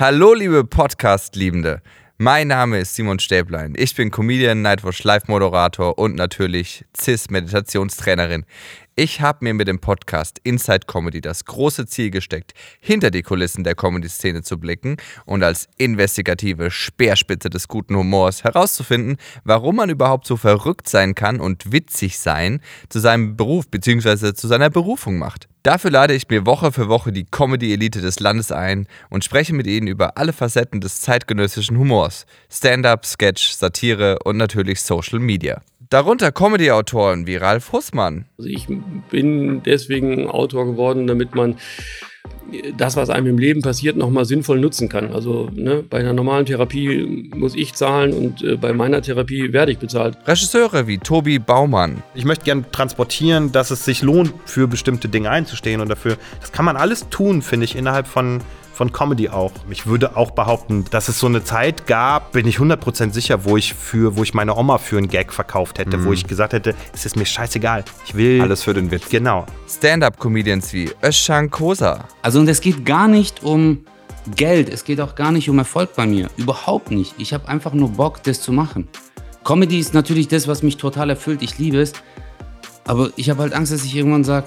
Hallo, liebe Podcast-Liebende. Mein Name ist Simon Stäblein. Ich bin Comedian, Nightwatch Live-Moderator und natürlich CIS-Meditationstrainerin. Ich habe mir mit dem Podcast Inside Comedy das große Ziel gesteckt, hinter die Kulissen der Comedy-Szene zu blicken und als investigative Speerspitze des guten Humors herauszufinden, warum man überhaupt so verrückt sein kann und witzig sein zu seinem Beruf bzw. zu seiner Berufung macht. Dafür lade ich mir Woche für Woche die Comedy-Elite des Landes ein und spreche mit ihnen über alle Facetten des zeitgenössischen Humors. Stand-up, Sketch, Satire und natürlich Social Media. Darunter Comedy-Autoren wie Ralf Hussmann. Also ich bin deswegen Autor geworden, damit man das, was einem im Leben passiert, nochmal sinnvoll nutzen kann. Also ne, bei einer normalen Therapie muss ich zahlen und äh, bei meiner Therapie werde ich bezahlt. Regisseure wie Tobi Baumann. Ich möchte gerne transportieren, dass es sich lohnt, für bestimmte Dinge einzustehen und dafür, das kann man alles tun, finde ich, innerhalb von von Comedy auch. Ich würde auch behaupten, dass es so eine Zeit gab, bin ich 100% sicher, wo ich für, wo ich meine Oma für einen Gag verkauft hätte, mhm. wo ich gesagt hätte, es ist mir scheißegal. Ich will alles für den Witz. Genau. Stand-up-Comedians wie Özcan Kosa. Also und es geht gar nicht um Geld, es geht auch gar nicht um Erfolg bei mir, überhaupt nicht. Ich habe einfach nur Bock, das zu machen. Comedy ist natürlich das, was mich total erfüllt. Ich liebe es. Aber ich habe halt Angst, dass ich irgendwann sage,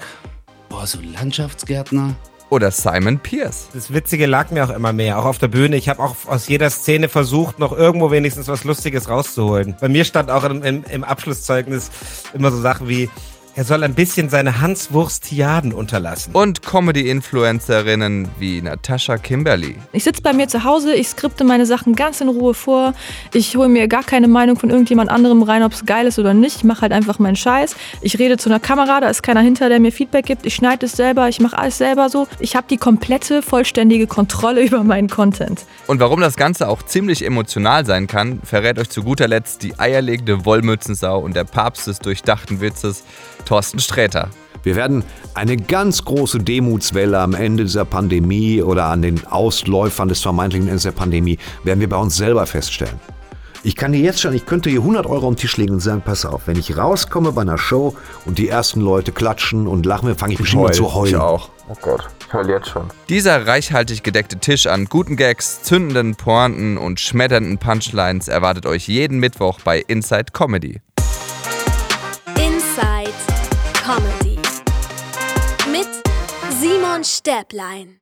boah, so Landschaftsgärtner, oder Simon Pierce. Das Witzige lag mir auch immer mehr, auch auf der Bühne. Ich habe auch aus jeder Szene versucht, noch irgendwo wenigstens was Lustiges rauszuholen. Bei mir stand auch im, im, im Abschlusszeugnis immer so Sachen wie, er soll ein bisschen seine Hanswurstiaden unterlassen. Und Comedy-Influencerinnen wie Natascha Kimberly. Ich sitze bei mir zu Hause, ich skripte meine Sachen ganz in Ruhe vor. Ich hole mir gar keine Meinung von irgendjemand anderem rein, ob es geil ist oder nicht. Ich mache halt einfach meinen Scheiß. Ich rede zu einer Kamera, da ist keiner hinter, der mir Feedback gibt. Ich schneide es selber, ich mache alles selber so. Ich habe die komplette, vollständige Kontrolle über meinen Content. Und warum das Ganze auch ziemlich emotional sein kann, verrät euch zu guter Letzt die eierlegende Wollmützensau und der Papst des durchdachten Witzes. Thorsten Sträter. Wir werden eine ganz große Demutswelle am Ende dieser Pandemie oder an den Ausläufern des vermeintlichen Endes der Pandemie, werden wir bei uns selber feststellen. Ich kann dir jetzt schon, ich könnte hier 100 Euro auf den Tisch legen und sagen, pass auf, wenn ich rauskomme bei einer Show und die ersten Leute klatschen und lachen, fange ich bestimmt an zu heulen. Ich auch. Oh Gott, ich heul jetzt schon. Dieser reichhaltig gedeckte Tisch an guten Gags, zündenden Pointen und schmetternden Punchlines erwartet euch jeden Mittwoch bei Inside Comedy. Comedy mit Simon Stäblein.